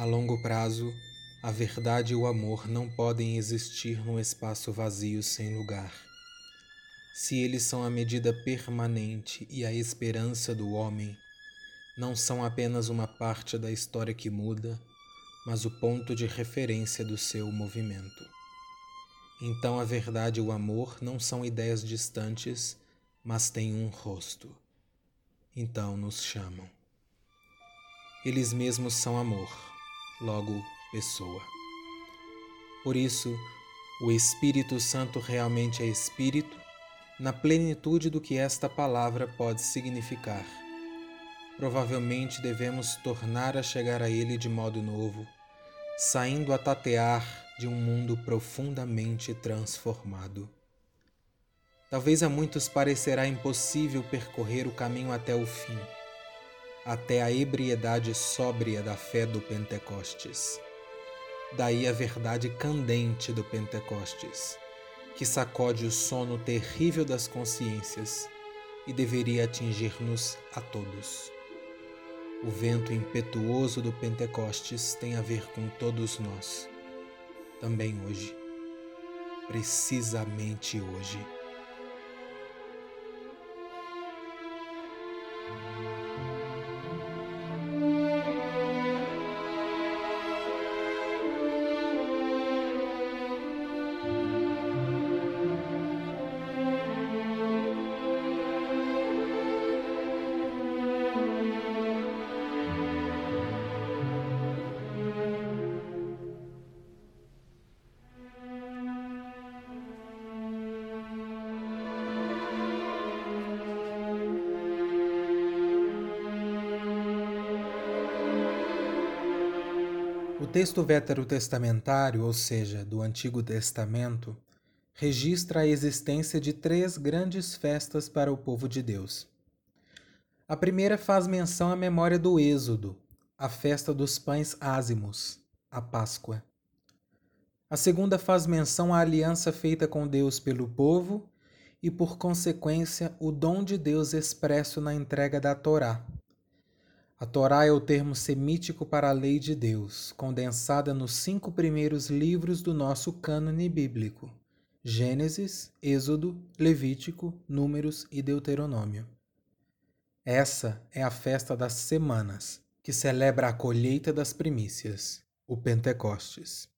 A longo prazo, a verdade e o amor não podem existir num espaço vazio sem lugar. Se eles são a medida permanente e a esperança do homem, não são apenas uma parte da história que muda, mas o ponto de referência do seu movimento. Então a verdade e o amor não são ideias distantes, mas têm um rosto. Então nos chamam. Eles mesmos são amor, logo pessoa. Por isso, o Espírito Santo realmente é Espírito na plenitude do que esta palavra pode significar. Provavelmente devemos tornar a chegar a Ele de modo novo, saindo a tatear de um mundo profundamente transformado. Talvez a muitos parecerá impossível percorrer o caminho até o fim, até a ebriedade sóbria da fé do Pentecostes. Daí a verdade candente do Pentecostes que sacode o sono terrível das consciências e deveria atingir-nos a todos. O vento impetuoso do Pentecostes tem a ver com todos nós, também hoje, precisamente hoje. Texto veterotestamentário, ou seja, do Antigo Testamento, registra a existência de três grandes festas para o povo de Deus. A primeira faz menção à memória do Êxodo, a festa dos pães ázimos, a Páscoa. A segunda faz menção à aliança feita com Deus pelo povo e, por consequência, o dom de Deus expresso na entrega da Torá, a Torá é o termo semítico para a lei de Deus, condensada nos cinco primeiros livros do nosso cânone bíblico: Gênesis, Êxodo, Levítico, Números e Deuteronômio. Essa é a festa das semanas, que celebra a colheita das primícias, o Pentecostes.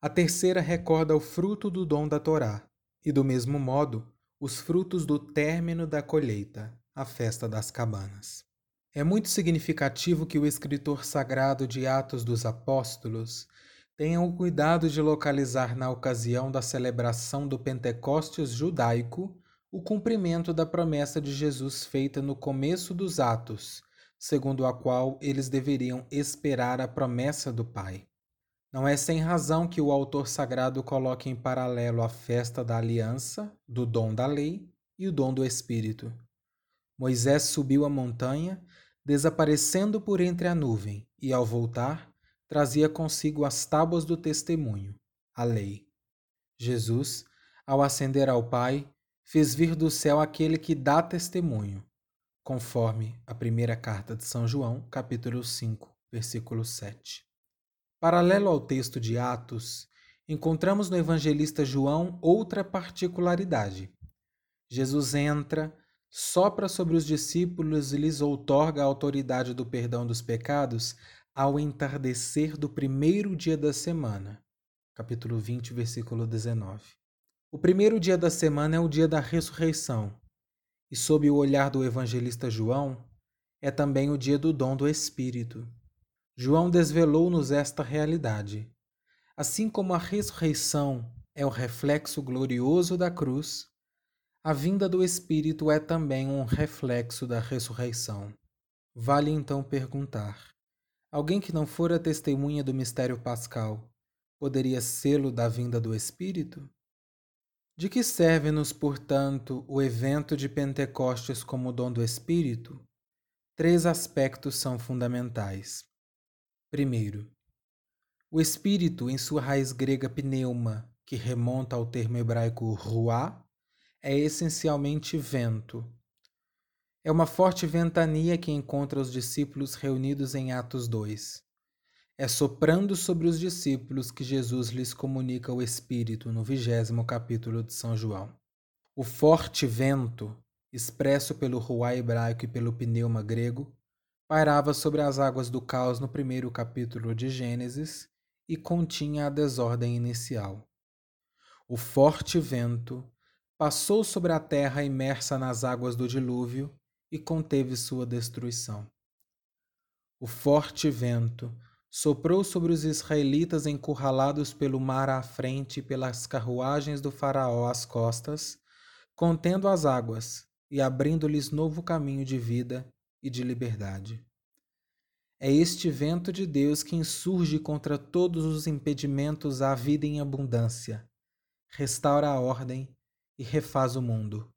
A terceira recorda o fruto do dom da Torá, e do mesmo modo, os frutos do término da colheita, a festa das cabanas. É muito significativo que o escritor sagrado de Atos dos Apóstolos tenha o cuidado de localizar na ocasião da celebração do Pentecostes judaico o cumprimento da promessa de Jesus feita no começo dos Atos, segundo a qual eles deveriam esperar a promessa do Pai. Não é sem razão que o autor sagrado coloque em paralelo a festa da aliança, do dom da lei e o dom do Espírito. Moisés subiu a montanha desaparecendo por entre a nuvem, e ao voltar, trazia consigo as tábuas do testemunho, a lei. Jesus, ao ascender ao Pai, fez vir do céu aquele que dá testemunho, conforme a primeira carta de São João, capítulo 5, versículo 7. Paralelo ao texto de Atos, encontramos no evangelista João outra particularidade. Jesus entra, sopra sobre os discípulos e lhes outorga a autoridade do perdão dos pecados ao entardecer do primeiro dia da semana. Capítulo 20, versículo 19. O primeiro dia da semana é o dia da ressurreição, e sob o olhar do evangelista João, é também o dia do dom do Espírito. João desvelou-nos esta realidade. Assim como a ressurreição é o reflexo glorioso da cruz, a vinda do Espírito é também um reflexo da ressurreição. Vale então perguntar: alguém que não fora testemunha do mistério pascal poderia sê-lo da vinda do Espírito? De que serve-nos, portanto, o evento de Pentecostes como dom do Espírito? Três aspectos são fundamentais. Primeiro, o Espírito, em sua raiz grega pneuma, que remonta ao termo hebraico ruá, é essencialmente vento. É uma forte ventania que encontra os discípulos reunidos em Atos 2. É soprando sobre os discípulos que Jesus lhes comunica o Espírito no vigésimo capítulo de São João. O forte vento, expresso pelo ruá hebraico e pelo pneuma grego, pairava sobre as águas do caos no primeiro capítulo de Gênesis e continha a desordem inicial. O forte vento passou sobre a terra imersa nas águas do dilúvio e conteve sua destruição. O forte vento soprou sobre os israelitas encurralados pelo mar à frente e pelas carruagens do Faraó às costas, contendo as águas e abrindo-lhes novo caminho de vida e de liberdade. É este vento de Deus que insurge contra todos os impedimentos à vida em abundância, restaura a ordem e refaz o mundo.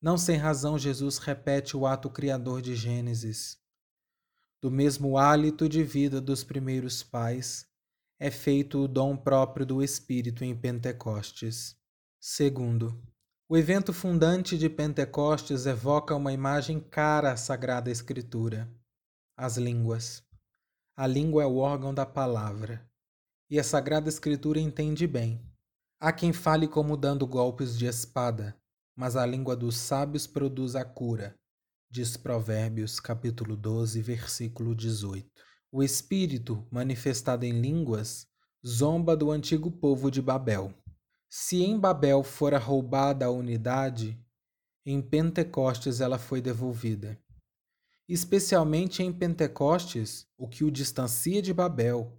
Não sem razão, Jesus repete o ato criador de Gênesis do mesmo hálito de vida dos primeiros pais, é feito o dom próprio do Espírito em Pentecostes. Segundo, o evento fundante de Pentecostes evoca uma imagem cara à Sagrada Escritura: as línguas. A língua é o órgão da palavra, e a Sagrada Escritura entende bem. Há quem fale como dando golpes de espada, mas a língua dos sábios produz a cura diz Provérbios capítulo 12, versículo 18. O Espírito, manifestado em línguas, zomba do antigo povo de Babel. Se em Babel fora roubada a unidade, em Pentecostes ela foi devolvida. Especialmente em Pentecostes, o que o distancia de Babel,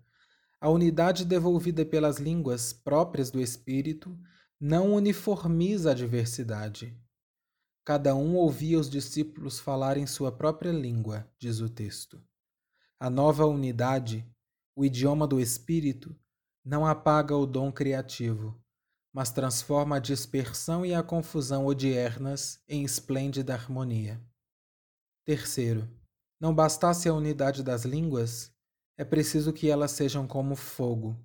a unidade devolvida pelas línguas próprias do Espírito não uniformiza a diversidade, Cada um ouvia os discípulos falar em sua própria língua, diz o texto. A nova unidade, o idioma do Espírito, não apaga o dom criativo, mas transforma a dispersão e a confusão odiernas em esplêndida harmonia. Terceiro, não bastasse a unidade das línguas, é preciso que elas sejam como fogo.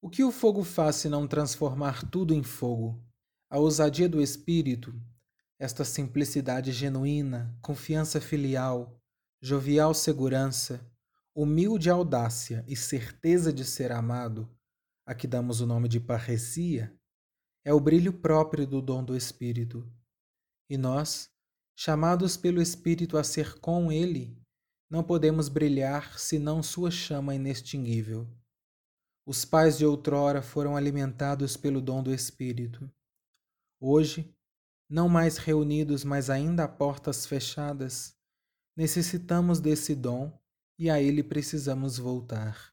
O que o fogo faz se não transformar tudo em fogo? A ousadia do espírito, esta simplicidade genuína, confiança filial, jovial segurança, humilde audácia e certeza de ser amado, a que damos o nome de parresia, é o brilho próprio do dom do Espírito. E nós, chamados pelo Espírito a ser com Ele, não podemos brilhar senão sua chama inextinguível. Os pais de outrora foram alimentados pelo dom do Espírito. Hoje, não mais reunidos, mas ainda a portas fechadas, necessitamos desse dom e a ele precisamos voltar.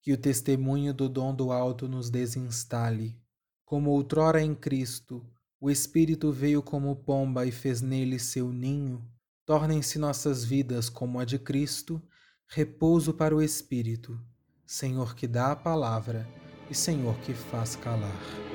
Que o testemunho do dom do alto nos desinstale. Como outrora em Cristo, o Espírito veio como pomba e fez nele seu ninho, tornem-se nossas vidas como a de Cristo, repouso para o Espírito, Senhor que dá a palavra e Senhor que faz calar.